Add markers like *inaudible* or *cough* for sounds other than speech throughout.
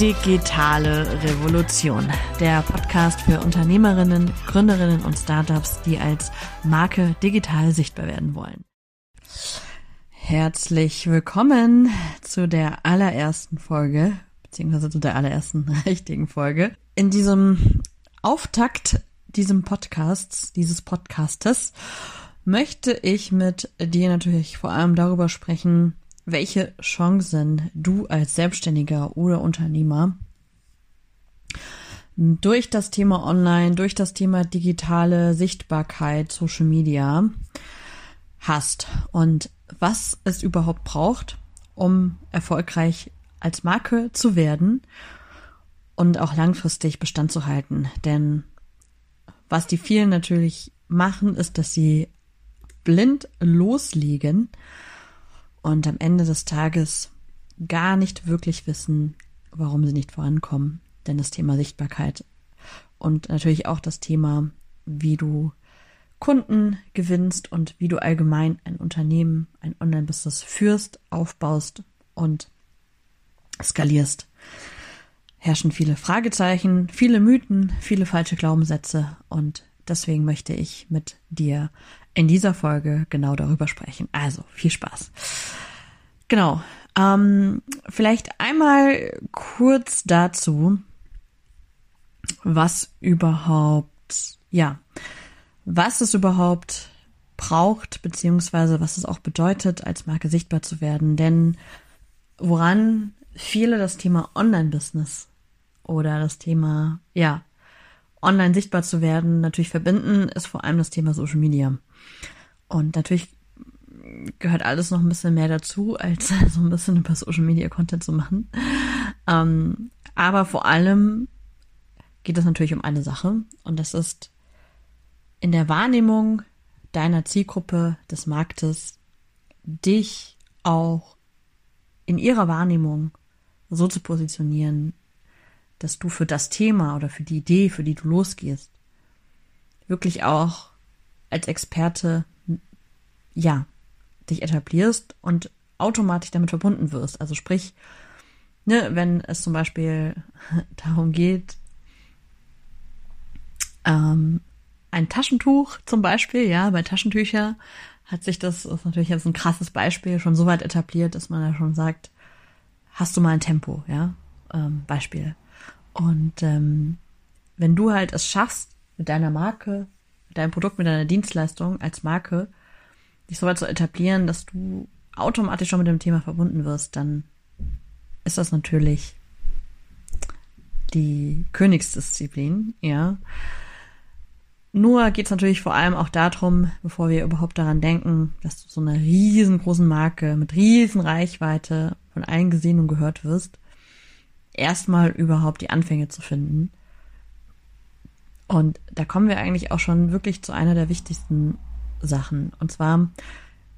Digitale Revolution. Der Podcast für Unternehmerinnen, Gründerinnen und Startups, die als Marke digital sichtbar werden wollen. Herzlich willkommen zu der allerersten Folge, beziehungsweise zu der allerersten *laughs* richtigen Folge. In diesem Auftakt diesem Podcasts, dieses Podcastes, möchte ich mit dir natürlich vor allem darüber sprechen, welche Chancen du als Selbstständiger oder Unternehmer durch das Thema Online, durch das Thema digitale Sichtbarkeit, Social Media hast und was es überhaupt braucht, um erfolgreich als Marke zu werden und auch langfristig Bestand zu halten. Denn was die vielen natürlich machen, ist, dass sie blind loslegen und am Ende des Tages gar nicht wirklich wissen, warum sie nicht vorankommen. Denn das Thema Sichtbarkeit und natürlich auch das Thema, wie du Kunden gewinnst und wie du allgemein ein Unternehmen, ein Online-Business führst, aufbaust und skalierst. Herrschen viele Fragezeichen, viele Mythen, viele falsche Glaubenssätze und deswegen möchte ich mit dir in dieser Folge genau darüber sprechen. Also viel Spaß. Genau. Ähm, vielleicht einmal kurz dazu, was überhaupt, ja, was es überhaupt braucht, beziehungsweise was es auch bedeutet, als Marke sichtbar zu werden. Denn woran viele das Thema Online-Business oder das Thema, ja, online sichtbar zu werden, natürlich verbinden, ist vor allem das Thema Social Media. Und natürlich gehört alles noch ein bisschen mehr dazu, als *laughs* so ein bisschen über Social Media Content zu machen. Ähm, aber vor allem geht es natürlich um eine Sache und das ist in der Wahrnehmung deiner Zielgruppe des Marktes dich auch in ihrer Wahrnehmung so zu positionieren, dass du für das Thema oder für die Idee, für die du losgehst, wirklich auch als Experte, ja, dich etablierst und automatisch damit verbunden wirst. Also sprich, ne, wenn es zum Beispiel *laughs* darum geht, ähm, ein Taschentuch zum Beispiel, ja, bei Taschentücher hat sich das, das ist natürlich jetzt ein krasses Beispiel, schon so weit etabliert, dass man ja schon sagt, hast du mal ein Tempo, ja, ähm, Beispiel. Und ähm, wenn du halt es schaffst, mit deiner Marke, deinem Produkt, mit deiner Dienstleistung als Marke, dich so weit zu etablieren, dass du automatisch schon mit dem Thema verbunden wirst, dann ist das natürlich die Königsdisziplin, ja. Nur geht es natürlich vor allem auch darum, bevor wir überhaupt daran denken, dass du so eine riesengroßen Marke mit riesen Reichweite von allen gesehen und gehört wirst, erstmal überhaupt die Anfänge zu finden. Und da kommen wir eigentlich auch schon wirklich zu einer der wichtigsten Sachen. Und zwar,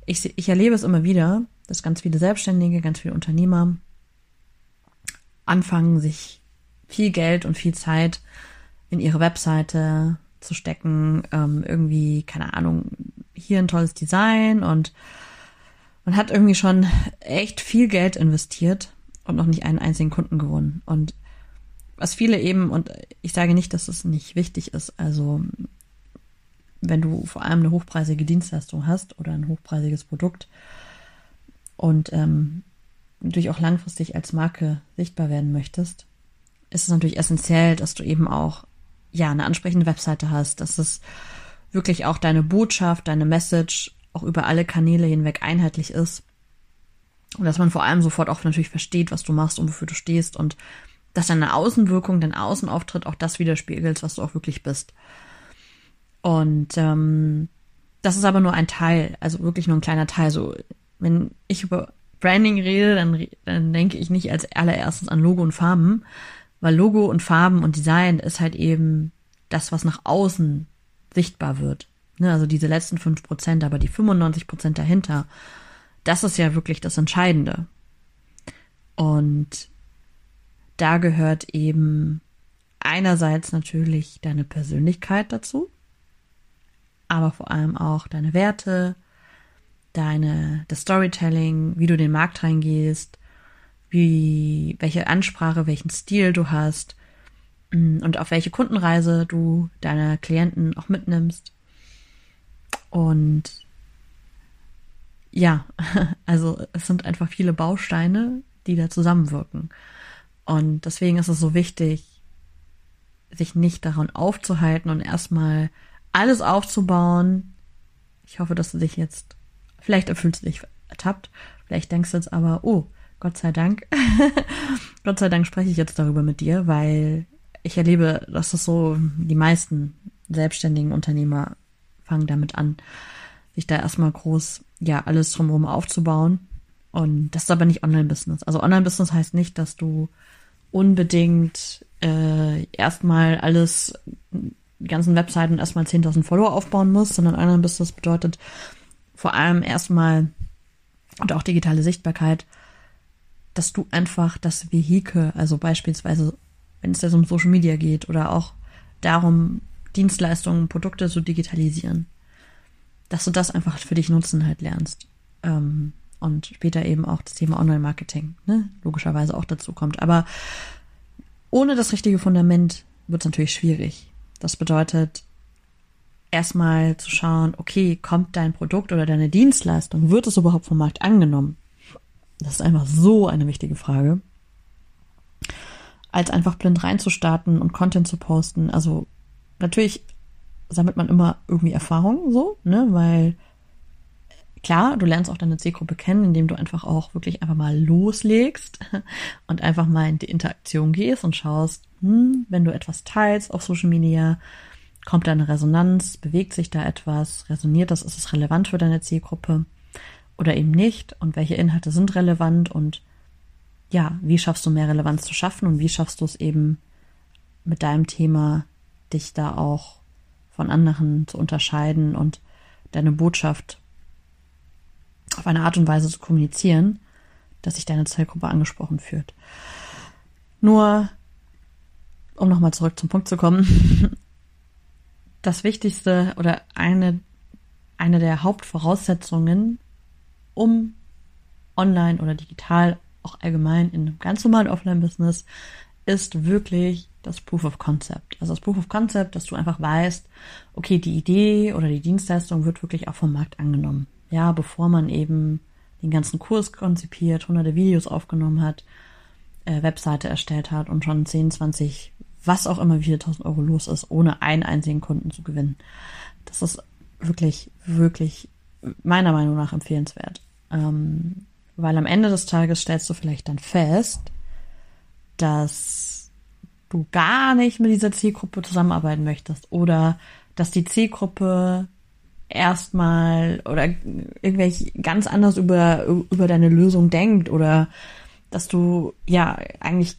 ich, ich erlebe es immer wieder, dass ganz viele Selbstständige, ganz viele Unternehmer anfangen, sich viel Geld und viel Zeit in ihre Webseite zu stecken, ähm, irgendwie, keine Ahnung, hier ein tolles Design und man hat irgendwie schon echt viel Geld investiert und noch nicht einen einzigen Kunden gewonnen. Und was viele eben, und ich sage nicht, dass es nicht wichtig ist, also wenn du vor allem eine hochpreisige Dienstleistung hast oder ein hochpreisiges Produkt und ähm, natürlich auch langfristig als Marke sichtbar werden möchtest, ist es natürlich essentiell, dass du eben auch ja eine ansprechende Webseite hast, dass es wirklich auch deine Botschaft, deine Message auch über alle Kanäle hinweg einheitlich ist. Und dass man vor allem sofort auch natürlich versteht, was du machst und wofür du stehst und dass deine Außenwirkung, dein Außenauftritt auch das widerspiegelt, was du auch wirklich bist. Und ähm, das ist aber nur ein Teil, also wirklich nur ein kleiner Teil. So, wenn ich über Branding rede, dann, dann denke ich nicht als allererstes an Logo und Farben, weil Logo und Farben und Design ist halt eben das, was nach außen sichtbar wird. Ne, also diese letzten fünf Prozent, aber die 95 Prozent dahinter das ist ja wirklich das Entscheidende. Und da gehört eben einerseits natürlich deine Persönlichkeit dazu, aber vor allem auch deine Werte, deine, das Storytelling, wie du den Markt reingehst, wie, welche Ansprache, welchen Stil du hast mm, und auf welche Kundenreise du deine Klienten auch mitnimmst. Und ja, *laughs* also es sind einfach viele Bausteine, die da zusammenwirken. Und deswegen ist es so wichtig, sich nicht daran aufzuhalten und erstmal alles aufzubauen. Ich hoffe, dass du dich jetzt, vielleicht erfüllst du dich ertappt, vielleicht denkst du jetzt aber, oh, Gott sei Dank, *laughs* Gott sei Dank spreche ich jetzt darüber mit dir, weil ich erlebe, dass das so die meisten selbstständigen Unternehmer fangen damit an, sich da erstmal groß, ja, alles drumherum aufzubauen. Und das ist aber nicht Online-Business. Also Online-Business heißt nicht, dass du unbedingt äh, erstmal alles, die ganzen Webseiten erstmal 10.000 Follower aufbauen musst, sondern Online-Business bedeutet vor allem erstmal und auch digitale Sichtbarkeit, dass du einfach das Vehikel, also beispielsweise, wenn es jetzt um Social Media geht oder auch darum, Dienstleistungen, Produkte zu digitalisieren, dass du das einfach für dich nutzen halt lernst. Ähm, und später eben auch das Thema Online-Marketing, ne, logischerweise auch dazu kommt. Aber ohne das richtige Fundament wird es natürlich schwierig. Das bedeutet, erstmal zu schauen, okay, kommt dein Produkt oder deine Dienstleistung, wird es überhaupt vom Markt angenommen? Das ist einfach so eine wichtige Frage. Als einfach blind reinzustarten und Content zu posten. Also natürlich sammelt man immer irgendwie Erfahrung so, ne, weil klar, du lernst auch deine Zielgruppe kennen, indem du einfach auch wirklich einfach mal loslegst *laughs* und einfach mal in die Interaktion gehst und schaust, hm, wenn du etwas teilst auf Social Media, kommt da eine Resonanz, bewegt sich da etwas, resoniert das, ist es relevant für deine Zielgruppe oder eben nicht und welche Inhalte sind relevant und ja, wie schaffst du mehr Relevanz zu schaffen und wie schaffst du es eben mit deinem Thema, dich da auch von anderen zu unterscheiden und deine Botschaft auf eine Art und Weise zu kommunizieren, dass sich deine Zielgruppe angesprochen fühlt. Nur, um nochmal zurück zum Punkt zu kommen, *laughs* das Wichtigste oder eine, eine der Hauptvoraussetzungen um online oder digital, auch allgemein in einem ganz normalen Offline-Business, ist wirklich das Proof of Concept. Also das Proof of Concept, dass du einfach weißt, okay, die Idee oder die Dienstleistung wird wirklich auch vom Markt angenommen. Ja, bevor man eben den ganzen Kurs konzipiert, hunderte Videos aufgenommen hat, äh, Webseite erstellt hat und schon 10, 20, was auch immer, wie viele tausend Euro los ist, ohne einen einzigen Kunden zu gewinnen. Das ist wirklich, wirklich meiner Meinung nach empfehlenswert. Ähm, weil am Ende des Tages stellst du vielleicht dann fest, dass du gar nicht mit dieser Zielgruppe zusammenarbeiten möchtest oder dass die Zielgruppe erstmal oder irgendwelche ganz anders über, über deine Lösung denkt oder dass du ja eigentlich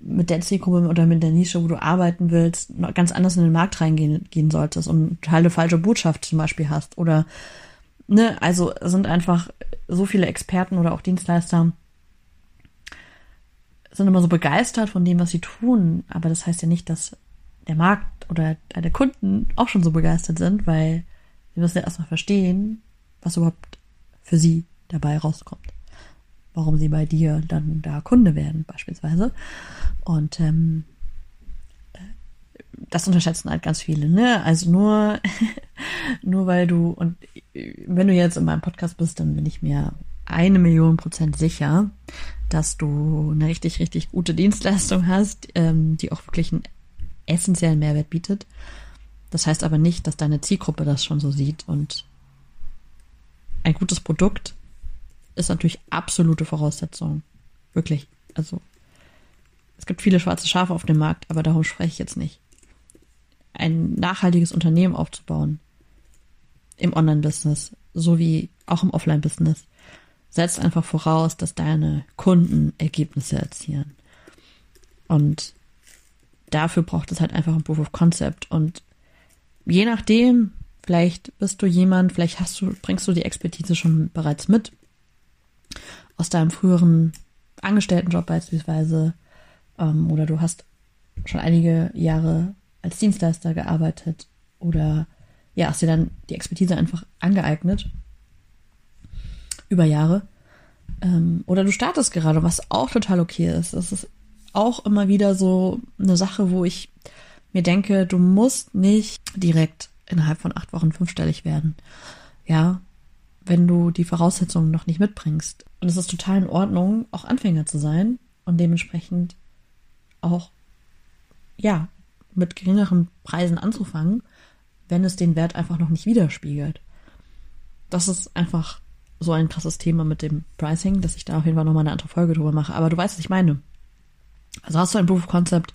mit der Zielgruppe oder mit der Nische, wo du arbeiten willst, ganz anders in den Markt reingehen gehen solltest und halt eine falsche Botschaft zum Beispiel hast oder ne, also sind einfach so viele Experten oder auch Dienstleister sind immer so begeistert von dem, was sie tun, aber das heißt ja nicht, dass der Markt oder deine Kunden auch schon so begeistert sind, weil sie müssen ja erstmal verstehen, was überhaupt für sie dabei rauskommt warum sie bei dir dann da Kunde werden, beispielsweise. Und ähm, das unterschätzen halt ganz viele, ne? Also nur, *laughs* nur weil du, und wenn du jetzt in meinem Podcast bist, dann bin ich mir eine Million Prozent sicher, dass du eine richtig, richtig gute Dienstleistung hast, ähm, die auch wirklich einen essentiellen Mehrwert bietet. Das heißt aber nicht, dass deine Zielgruppe das schon so sieht und ein gutes Produkt ist natürlich absolute Voraussetzung. Wirklich. Also, es gibt viele schwarze Schafe auf dem Markt, aber darum spreche ich jetzt nicht. Ein nachhaltiges Unternehmen aufzubauen im Online-Business sowie auch im Offline-Business setzt einfach voraus, dass deine Kunden Ergebnisse erzielen. Und dafür braucht es halt einfach ein Proof of Concept. Und je nachdem, vielleicht bist du jemand, vielleicht hast du, bringst du die Expertise schon bereits mit aus deinem früheren Angestelltenjob beispielsweise ähm, oder du hast schon einige Jahre als Dienstleister gearbeitet oder ja, hast dir dann die Expertise einfach angeeignet über Jahre, Ähm, oder du startest gerade, was auch total okay ist. Das ist auch immer wieder so eine Sache, wo ich mir denke, du musst nicht direkt innerhalb von acht Wochen fünfstellig werden. Ja, wenn du die Voraussetzungen noch nicht mitbringst. Und es ist total in Ordnung, auch Anfänger zu sein und dementsprechend auch, ja, mit geringeren Preisen anzufangen, wenn es den Wert einfach noch nicht widerspiegelt. Das ist einfach so ein krasses Thema mit dem Pricing, dass ich da auf jeden Fall nochmal eine andere Folge drüber mache. Aber du weißt, was ich meine. Also hast du ein Proof of Concept,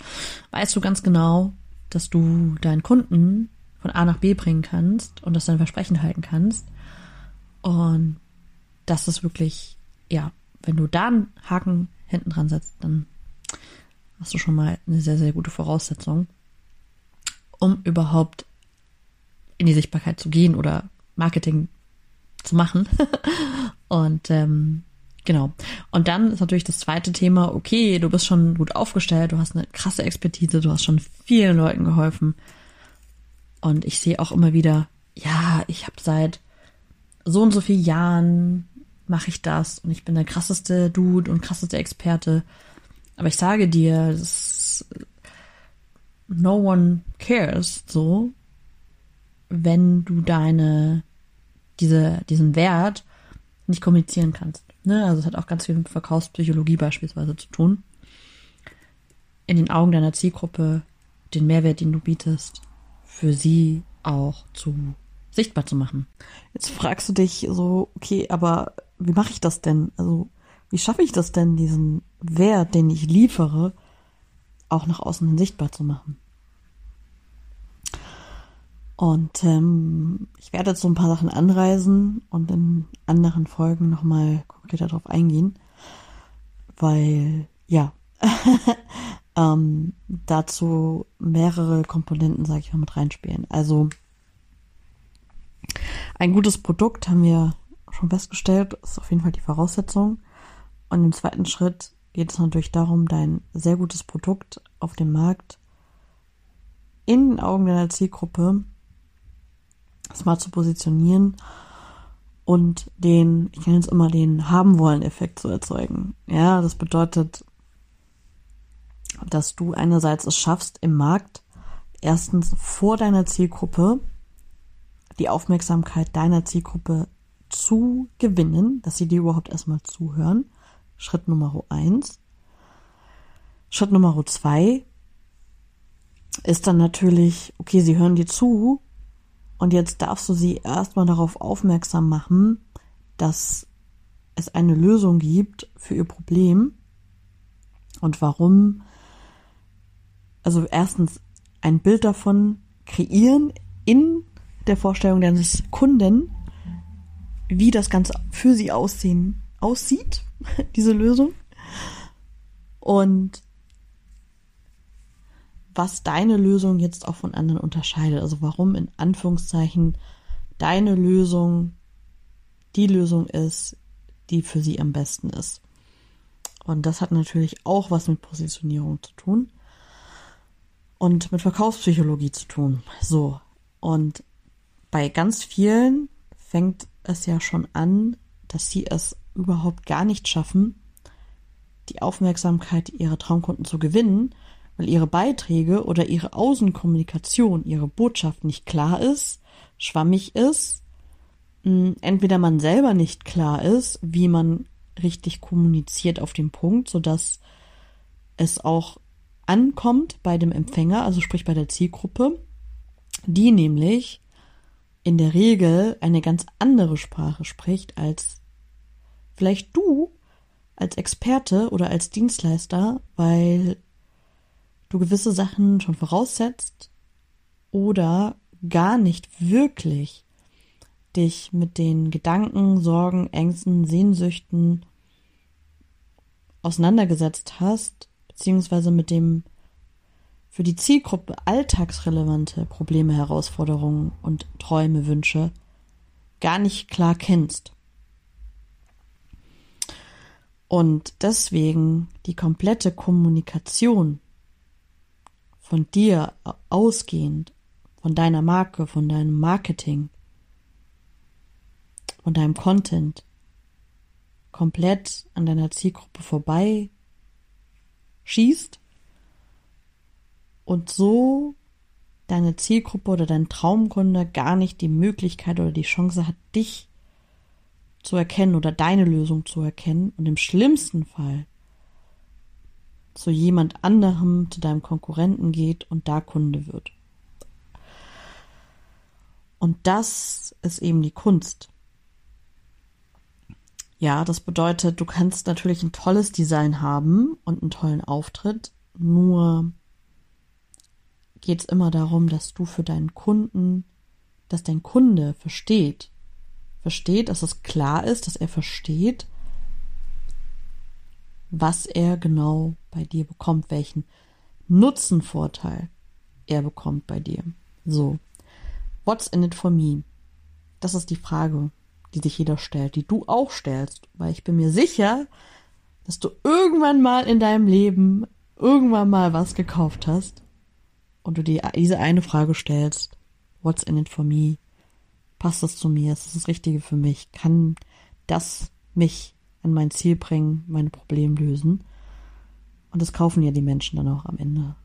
weißt du ganz genau, dass du deinen Kunden von A nach B bringen kannst und dass dein Versprechen halten kannst. Und das ist wirklich, ja, wenn du da einen Haken hinten dran setzt, dann hast du schon mal eine sehr, sehr gute Voraussetzung, um überhaupt in die Sichtbarkeit zu gehen oder Marketing zu machen. *laughs* und ähm, genau. Und dann ist natürlich das zweite Thema, okay, du bist schon gut aufgestellt, du hast eine krasse Expertise, du hast schon vielen Leuten geholfen. Und ich sehe auch immer wieder, ja, ich habe seit so und so vielen Jahren mache ich das und ich bin der krasseste Dude und krasseste Experte. Aber ich sage dir, das no one cares so, wenn du deine diese diesen Wert nicht kommunizieren kannst. Ne? Also es hat auch ganz viel mit Verkaufspsychologie beispielsweise zu tun. In den Augen deiner Zielgruppe den Mehrwert, den du bietest, für sie auch zu sichtbar zu machen. Jetzt fragst du dich so, okay, aber wie mache ich das denn? Also wie schaffe ich das denn, diesen Wert, den ich liefere, auch nach außen hin sichtbar zu machen? Und ähm, ich werde jetzt so ein paar Sachen anreisen und in anderen Folgen nochmal konkreter darauf eingehen, weil ja, *laughs* ähm, dazu mehrere Komponenten, sage ich mal, mit reinspielen. Also ein gutes Produkt haben wir schon festgestellt, ist auf jeden Fall die Voraussetzung. Und im zweiten Schritt geht es natürlich darum, dein sehr gutes Produkt auf dem Markt in den Augen deiner Zielgruppe smart zu positionieren und den, ich nenne es immer den haben wollen Effekt zu erzeugen. Ja, das bedeutet, dass du einerseits es schaffst, im Markt erstens vor deiner Zielgruppe die Aufmerksamkeit deiner Zielgruppe zu gewinnen, dass sie dir überhaupt erstmal zuhören. Schritt Nummer eins. Schritt Nummer zwei ist dann natürlich, okay, sie hören dir zu und jetzt darfst du sie erstmal darauf aufmerksam machen, dass es eine Lösung gibt für ihr Problem und warum. Also erstens ein Bild davon kreieren in der Vorstellung deines Kunden, wie das Ganze für sie aussehen, aussieht, *laughs* diese Lösung. Und was deine Lösung jetzt auch von anderen unterscheidet. Also warum in Anführungszeichen deine Lösung die Lösung ist, die für sie am besten ist. Und das hat natürlich auch was mit Positionierung zu tun und mit Verkaufspsychologie zu tun. So. Und bei ganz vielen fängt es ja schon an, dass sie es überhaupt gar nicht schaffen, die Aufmerksamkeit ihrer Traumkunden zu gewinnen, weil ihre Beiträge oder ihre Außenkommunikation, ihre Botschaft nicht klar ist, schwammig ist, hm, entweder man selber nicht klar ist, wie man richtig kommuniziert auf dem Punkt, sodass es auch ankommt bei dem Empfänger, also sprich bei der Zielgruppe, die nämlich in der Regel eine ganz andere Sprache spricht als vielleicht du als Experte oder als Dienstleister, weil du gewisse Sachen schon voraussetzt oder gar nicht wirklich dich mit den Gedanken, Sorgen, Ängsten, Sehnsüchten auseinandergesetzt hast, beziehungsweise mit dem für die Zielgruppe alltagsrelevante Probleme, Herausforderungen und Träume, Wünsche gar nicht klar kennst. Und deswegen die komplette Kommunikation von dir ausgehend, von deiner Marke, von deinem Marketing, von deinem Content komplett an deiner Zielgruppe vorbei schießt und so deine Zielgruppe oder dein Traumkunde gar nicht die Möglichkeit oder die Chance hat, dich zu erkennen oder deine Lösung zu erkennen und im schlimmsten Fall zu jemand anderem, zu deinem Konkurrenten geht und da Kunde wird. Und das ist eben die Kunst. Ja, das bedeutet, du kannst natürlich ein tolles Design haben und einen tollen Auftritt, nur geht es immer darum, dass du für deinen Kunden, dass dein Kunde versteht, versteht, dass es klar ist, dass er versteht, was er genau bei dir bekommt, welchen Nutzenvorteil er bekommt bei dir. So, what's in it for me? Das ist die Frage, die sich jeder stellt, die du auch stellst, weil ich bin mir sicher, dass du irgendwann mal in deinem Leben irgendwann mal was gekauft hast und du dir diese eine Frage stellst, what's in it for me? Passt das zu mir? Ist das das Richtige für mich? Kann das mich an mein Ziel bringen, meine Probleme lösen? Und das kaufen ja die Menschen dann auch am Ende.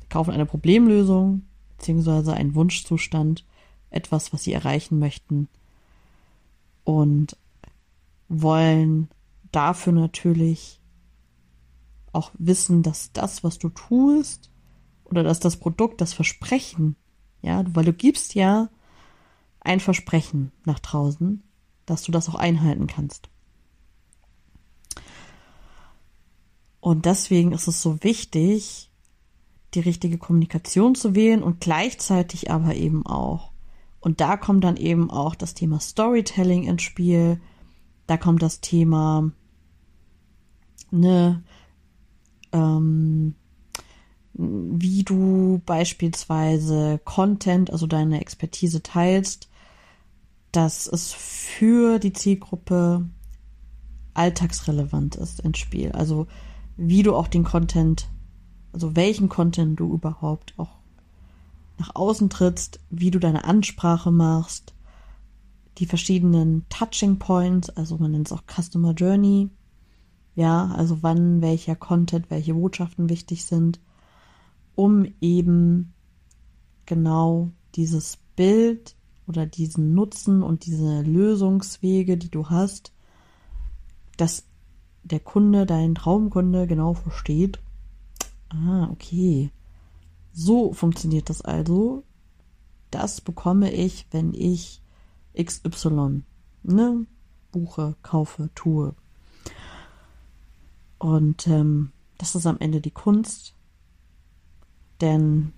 Sie kaufen eine Problemlösung, beziehungsweise einen Wunschzustand, etwas, was sie erreichen möchten und wollen dafür natürlich auch wissen, dass das, was du tust, oder dass das Produkt, das Versprechen, ja, weil du gibst ja ein Versprechen nach draußen, dass du das auch einhalten kannst. Und deswegen ist es so wichtig, die richtige Kommunikation zu wählen und gleichzeitig aber eben auch und da kommt dann eben auch das Thema Storytelling ins Spiel. Da kommt das Thema, ne, ähm, wie du beispielsweise Content, also deine Expertise teilst, dass es für die Zielgruppe alltagsrelevant ist ins Spiel. Also wie du auch den Content, also welchen Content du überhaupt auch nach außen trittst, wie du deine Ansprache machst, die verschiedenen Touching Points, also man nennt es auch Customer Journey, ja, also wann welcher Content, welche Botschaften wichtig sind, um eben genau dieses Bild oder diesen Nutzen und diese Lösungswege, die du hast, dass der Kunde, dein Traumkunde genau versteht. Ah, okay. So funktioniert das also. Das bekomme ich, wenn ich XY ne, buche, kaufe, tue. Und ähm, das ist am Ende die Kunst, denn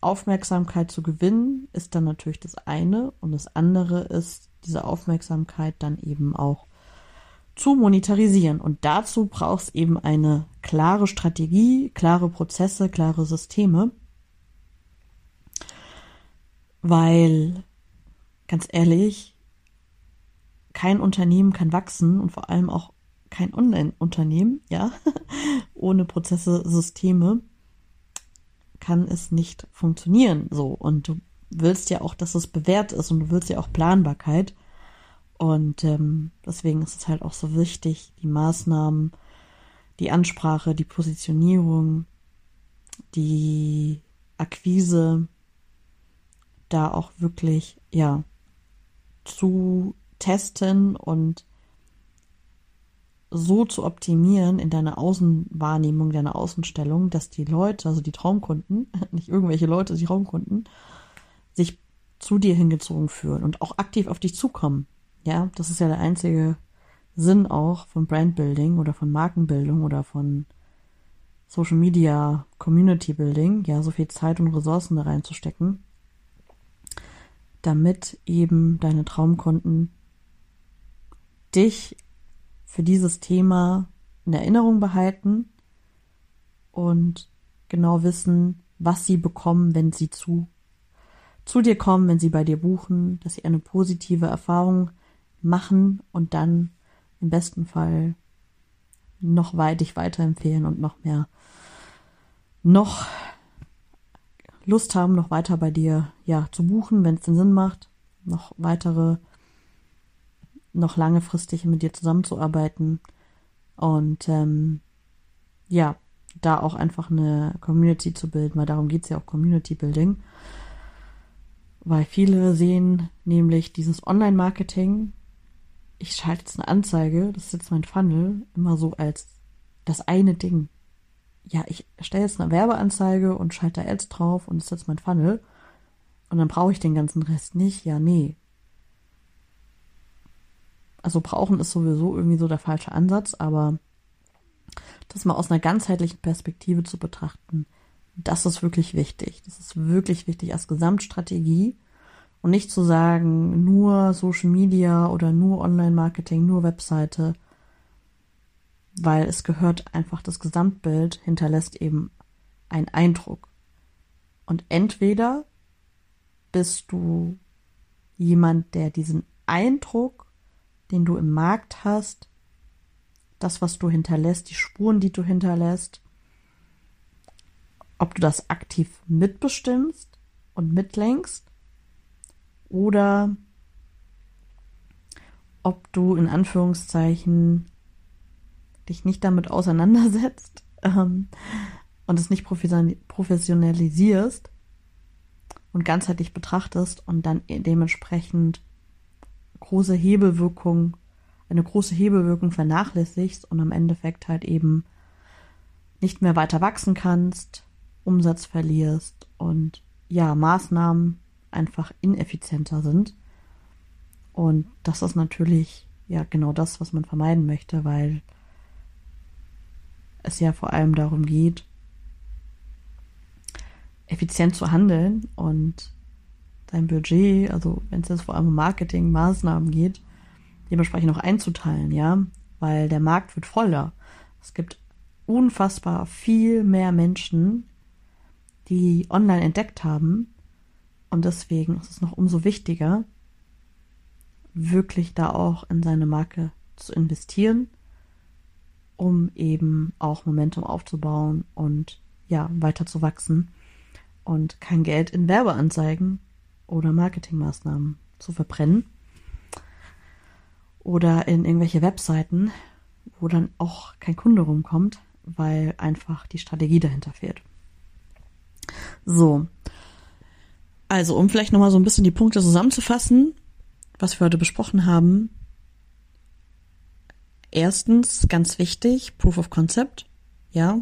Aufmerksamkeit zu gewinnen ist dann natürlich das eine und das andere ist, diese Aufmerksamkeit dann eben auch zu monetarisieren. Und dazu braucht es eben eine klare Strategie, klare Prozesse, klare Systeme. Weil, ganz ehrlich, kein Unternehmen kann wachsen und vor allem auch kein Online-Unternehmen, ja, *laughs* ohne Prozesse, Systeme kann es nicht funktionieren. So. Und du willst ja auch, dass es bewährt ist und du willst ja auch Planbarkeit. Und ähm, deswegen ist es halt auch so wichtig, die Maßnahmen, die Ansprache, die Positionierung, die Akquise da auch wirklich, ja, zu testen und so zu optimieren in deiner Außenwahrnehmung, deiner Außenstellung, dass die Leute, also die Traumkunden, *laughs* nicht irgendwelche Leute, die Traumkunden, sich zu dir hingezogen fühlen und auch aktiv auf dich zukommen. Ja, das ist ja der einzige Sinn auch von Brandbuilding oder von Markenbildung oder von Social Media Community Building, ja, so viel Zeit und Ressourcen da reinzustecken, damit eben deine Traumkunden dich für dieses Thema in Erinnerung behalten und genau wissen, was sie bekommen, wenn sie zu, zu dir kommen, wenn sie bei dir buchen, dass sie eine positive Erfahrung machen und dann im besten Fall noch weit dich weiterempfehlen und noch mehr, noch Lust haben, noch weiter bei dir, ja, zu buchen, wenn es den Sinn macht, noch weitere noch langefristig mit dir zusammenzuarbeiten und ähm, ja, da auch einfach eine Community zu bilden, weil darum geht's ja auch Community Building. Weil viele sehen nämlich dieses Online-Marketing, ich schalte jetzt eine Anzeige, das ist jetzt mein Funnel, immer so als das eine Ding. Ja, ich stelle jetzt eine Werbeanzeige und schalte da Ads drauf und das ist jetzt mein Funnel. Und dann brauche ich den ganzen Rest nicht. Ja, nee. Also brauchen ist sowieso irgendwie so der falsche Ansatz, aber das mal aus einer ganzheitlichen Perspektive zu betrachten, das ist wirklich wichtig. Das ist wirklich wichtig als Gesamtstrategie und nicht zu sagen, nur Social Media oder nur Online-Marketing, nur Webseite, weil es gehört einfach, das Gesamtbild hinterlässt eben einen Eindruck. Und entweder bist du jemand, der diesen Eindruck, den du im Markt hast, das, was du hinterlässt, die Spuren, die du hinterlässt, ob du das aktiv mitbestimmst und mitlenkst oder ob du in Anführungszeichen dich nicht damit auseinandersetzt *laughs* ähm, und es nicht professionalisierst und ganzheitlich betrachtest und dann dementsprechend große Hebelwirkung, eine große Hebelwirkung vernachlässigst und am Endeffekt halt eben nicht mehr weiter wachsen kannst, Umsatz verlierst und ja, Maßnahmen einfach ineffizienter sind. Und das ist natürlich ja genau das, was man vermeiden möchte, weil es ja vor allem darum geht, effizient zu handeln und dein Budget, also wenn es jetzt vor allem um Marketing, Maßnahmen geht, dementsprechend auch einzuteilen, ja, weil der Markt wird voller. Es gibt unfassbar viel mehr Menschen, die online entdeckt haben und deswegen ist es noch umso wichtiger, wirklich da auch in seine Marke zu investieren, um eben auch Momentum aufzubauen und ja, weiter zu wachsen und kein Geld in Werbeanzeigen oder Marketingmaßnahmen zu verbrennen oder in irgendwelche Webseiten, wo dann auch kein Kunde rumkommt, weil einfach die Strategie dahinter fehlt. So. Also, um vielleicht nochmal so ein bisschen die Punkte zusammenzufassen, was wir heute besprochen haben. Erstens, ganz wichtig, Proof of Concept. Ja,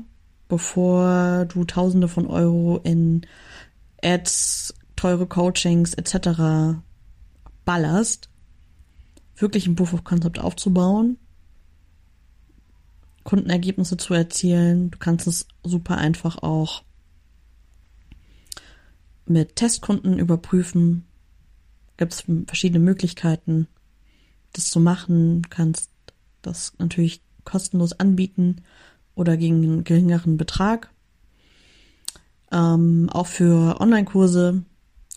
bevor du Tausende von Euro in Ads, teure Coachings etc. ballerst, wirklich ein Proof of Concept aufzubauen, Kundenergebnisse zu erzielen. Du kannst es super einfach auch mit Testkunden überprüfen. Gibt es verschiedene Möglichkeiten, das zu machen. Kannst das natürlich kostenlos anbieten oder gegen einen geringeren Betrag. Ähm, auch für Online-Kurse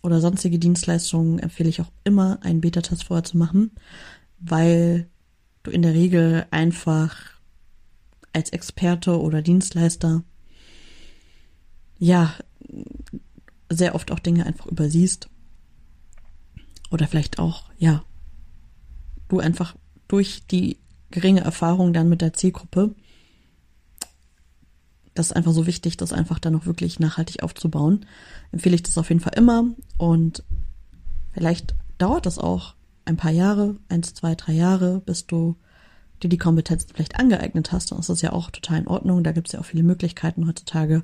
oder sonstige Dienstleistungen empfehle ich auch immer, einen Beta-Test vorher zu machen, weil du in der Regel einfach als Experte oder Dienstleister ja sehr oft auch Dinge einfach übersiehst. Oder vielleicht auch, ja, du einfach durch die geringe Erfahrung dann mit der Zielgruppe das ist einfach so wichtig, das einfach dann auch wirklich nachhaltig aufzubauen. Empfehle ich das auf jeden Fall immer und vielleicht dauert das auch ein paar Jahre, eins, zwei, drei Jahre, bis du dir die Kompetenzen vielleicht angeeignet hast. Und das ist ja auch total in Ordnung. Da gibt es ja auch viele Möglichkeiten heutzutage,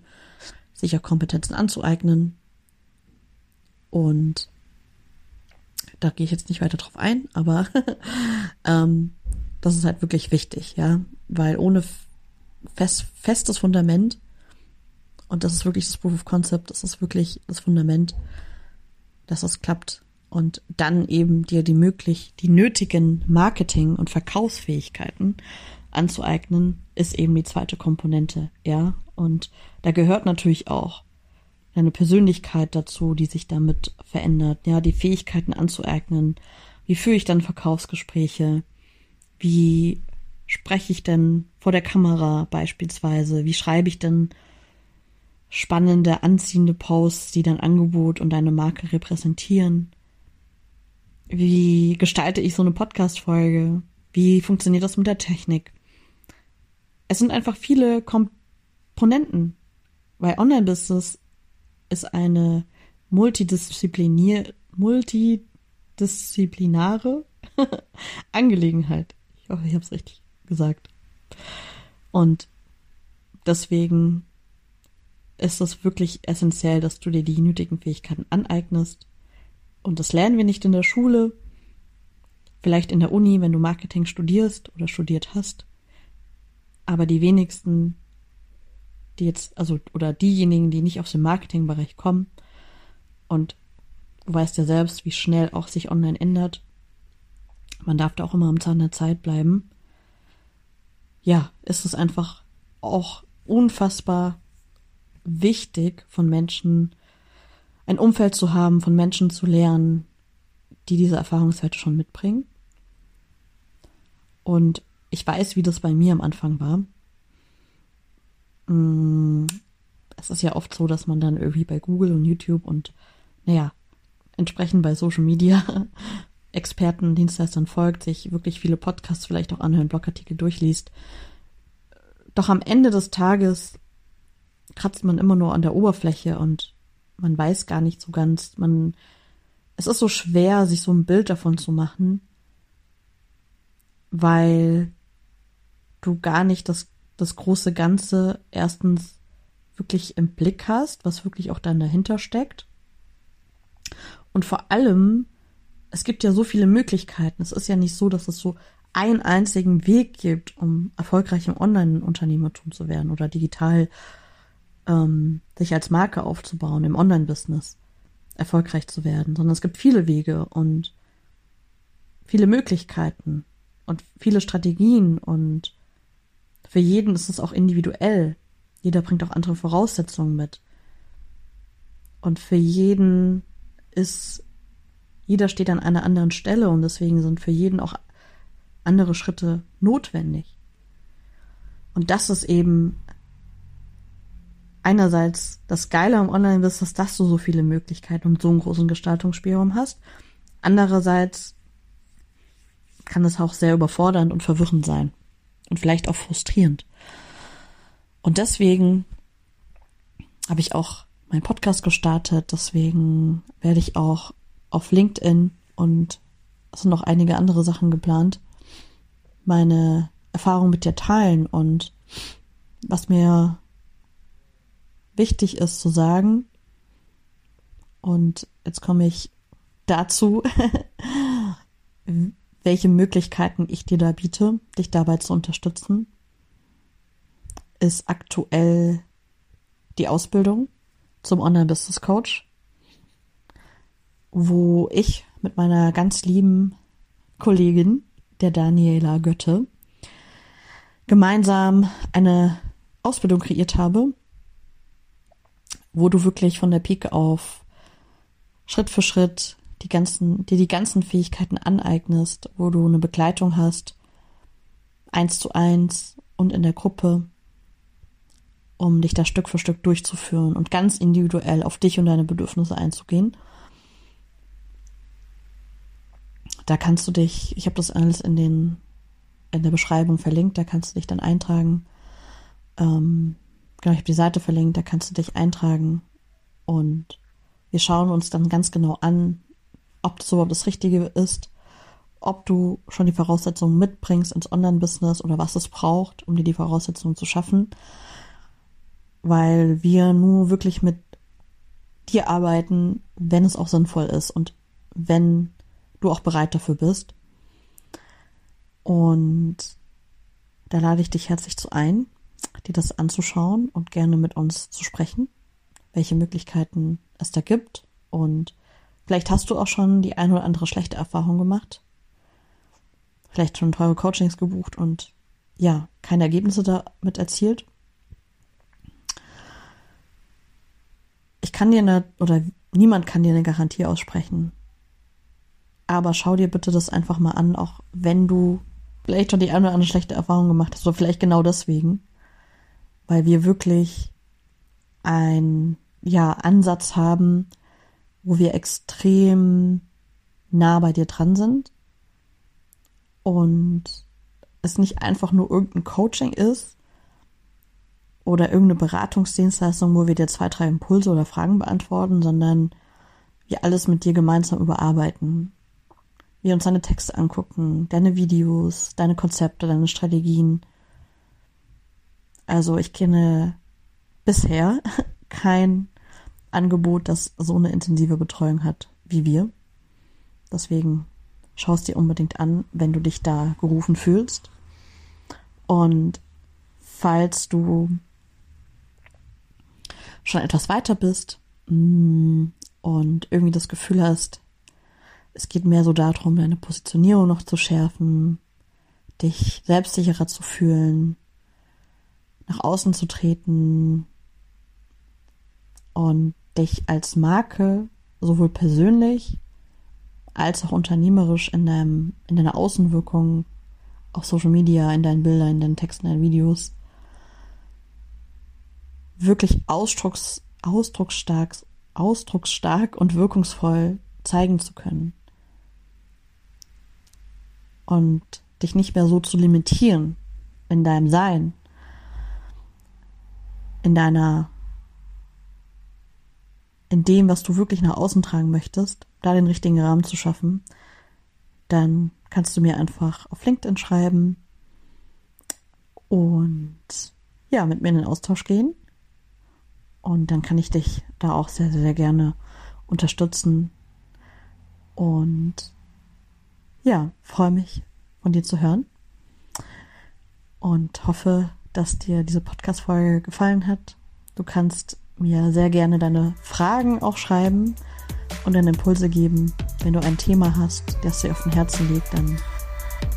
sich auch Kompetenzen anzueignen. Und da gehe ich jetzt nicht weiter drauf ein, aber *laughs* ähm, das ist halt wirklich wichtig, ja, weil ohne fest, festes Fundament. Und das ist wirklich das Proof of Concept, das ist wirklich das Fundament, dass das klappt. Und dann eben dir die möglich, die nötigen Marketing- und Verkaufsfähigkeiten anzueignen, ist eben die zweite Komponente, ja. Und da gehört natürlich auch eine Persönlichkeit dazu, die sich damit verändert, ja, die Fähigkeiten anzueignen. Wie führe ich dann Verkaufsgespräche? Wie spreche ich denn vor der Kamera beispielsweise? Wie schreibe ich denn spannende, anziehende Posts, die dein Angebot und deine Marke repräsentieren? Wie gestalte ich so eine Podcast-Folge? Wie funktioniert das mit der Technik? Es sind einfach viele Komponenten, weil Online-Business ist eine multidisziplinär, multidisziplinare *laughs* Angelegenheit. Ich hoffe, ich habe es richtig gesagt. Und deswegen ist es wirklich essentiell, dass du dir die nötigen Fähigkeiten aneignest. Und das lernen wir nicht in der Schule, vielleicht in der Uni, wenn du Marketing studierst oder studiert hast. Aber die wenigsten, die jetzt, also, oder diejenigen, die nicht aus dem Marketingbereich kommen, und du weißt ja selbst, wie schnell auch sich online ändert. Man darf da auch immer am Zahn der Zeit bleiben. Ja, ist es einfach auch unfassbar wichtig, von Menschen ein Umfeld zu haben, von Menschen zu lernen, die diese Erfahrungswerte schon mitbringen. Und ich weiß, wie das bei mir am Anfang war. Mm, es ist ja oft so, dass man dann irgendwie bei Google und YouTube und, naja, entsprechend bei Social Media *laughs* Experten, Dienstleistern folgt, sich wirklich viele Podcasts vielleicht auch anhören, Blogartikel durchliest. Doch am Ende des Tages kratzt man immer nur an der Oberfläche und man weiß gar nicht so ganz, man, es ist so schwer, sich so ein Bild davon zu machen, weil du gar nicht das, das große Ganze erstens wirklich im Blick hast, was wirklich auch dann dahinter steckt. Und vor allem, es gibt ja so viele Möglichkeiten. Es ist ja nicht so, dass es so einen einzigen Weg gibt, um erfolgreich im Online-Unternehmertum zu werden oder digital ähm, sich als Marke aufzubauen im Online-Business erfolgreich zu werden, sondern es gibt viele Wege und viele Möglichkeiten und viele Strategien und für jeden ist es auch individuell. Jeder bringt auch andere Voraussetzungen mit. Und für jeden ist, jeder steht an einer anderen Stelle und deswegen sind für jeden auch andere Schritte notwendig. Und das ist eben einerseits das Geile am Online-Business, dass du so viele Möglichkeiten und so einen großen Gestaltungsspielraum hast. Andererseits kann es auch sehr überfordernd und verwirrend sein und vielleicht auch frustrierend. Und deswegen habe ich auch meinen Podcast gestartet. Deswegen werde ich auch auf LinkedIn und es sind noch einige andere Sachen geplant, meine Erfahrung mit dir teilen und was mir wichtig ist zu sagen. Und jetzt komme ich dazu, *laughs* welche Möglichkeiten ich dir da biete, dich dabei zu unterstützen, ist aktuell die Ausbildung zum Online-Business Coach, wo ich mit meiner ganz lieben Kollegin, der Daniela Götte, gemeinsam eine Ausbildung kreiert habe, wo du wirklich von der Pike auf Schritt für Schritt die ganzen, dir die ganzen Fähigkeiten aneignest, wo du eine Begleitung hast, eins zu eins und in der Gruppe, um dich da Stück für Stück durchzuführen und ganz individuell auf dich und deine Bedürfnisse einzugehen. Da kannst du dich, ich habe das alles in den in der Beschreibung verlinkt, da kannst du dich dann eintragen. Ähm, Genau, ich habe die Seite verlinkt, da kannst du dich eintragen und wir schauen uns dann ganz genau an, ob das überhaupt das Richtige ist, ob du schon die Voraussetzungen mitbringst ins Online-Business oder was es braucht, um dir die Voraussetzungen zu schaffen. Weil wir nur wirklich mit dir arbeiten, wenn es auch sinnvoll ist und wenn du auch bereit dafür bist. Und da lade ich dich herzlich zu ein dir das anzuschauen und gerne mit uns zu sprechen, welche Möglichkeiten es da gibt. Und vielleicht hast du auch schon die ein oder andere schlechte Erfahrung gemacht. Vielleicht schon teure Coachings gebucht und ja, keine Ergebnisse damit erzielt. Ich kann dir eine, oder niemand kann dir eine Garantie aussprechen. Aber schau dir bitte das einfach mal an, auch wenn du vielleicht schon die eine oder andere schlechte Erfahrung gemacht hast, oder vielleicht genau deswegen weil wir wirklich ein ja Ansatz haben, wo wir extrem nah bei dir dran sind und es nicht einfach nur irgendein Coaching ist oder irgendeine Beratungsdienstleistung, wo wir dir zwei, drei Impulse oder Fragen beantworten, sondern wir alles mit dir gemeinsam überarbeiten. Wir uns deine Texte angucken, deine Videos, deine Konzepte, deine Strategien. Also ich kenne bisher *laughs* kein Angebot, das so eine intensive Betreuung hat wie wir. Deswegen schaust dir unbedingt an, wenn du dich da gerufen fühlst. Und falls du schon etwas weiter bist mm, und irgendwie das Gefühl hast, es geht mehr so darum, deine Positionierung noch zu schärfen, dich selbstsicherer zu fühlen, nach außen zu treten und dich als Marke sowohl persönlich als auch unternehmerisch in, deinem, in deiner Außenwirkung auf Social Media, in deinen Bildern, in deinen Texten, in deinen Videos wirklich ausdrucks, ausdrucksstark, ausdrucksstark und wirkungsvoll zeigen zu können. Und dich nicht mehr so zu limitieren in deinem Sein, in deiner in dem, was du wirklich nach außen tragen möchtest, da den richtigen Rahmen zu schaffen, dann kannst du mir einfach auf LinkedIn schreiben und ja, mit mir in den Austausch gehen. Und dann kann ich dich da auch sehr, sehr, gerne unterstützen. Und ja, freue mich von dir zu hören und hoffe, dass dir diese Podcast-Folge gefallen hat. Du kannst mir sehr gerne deine Fragen auch schreiben und dann Impulse geben. Wenn du ein Thema hast, das dir auf dem Herzen liegt, dann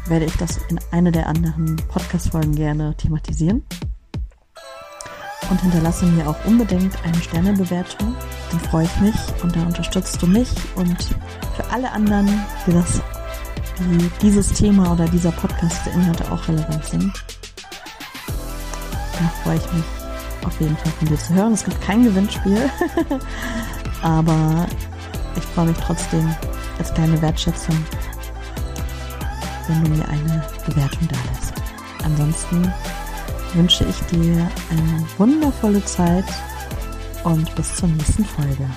werde ich das in einer der anderen Podcast-Folgen gerne thematisieren. Und hinterlasse mir auch unbedingt eine Sternebewertung. Dann freue ich mich und da unterstützt du mich und für alle anderen, die das, die dieses Thema oder dieser Podcast der Inhalte auch relevant sind. Da freue ich mich auf jeden Fall von dir zu hören. Es gibt kein Gewinnspiel, *laughs* aber ich freue mich trotzdem als kleine Wertschätzung, wenn du mir eine Bewertung da lässt. Ansonsten wünsche ich dir eine wundervolle Zeit und bis zur nächsten Folge.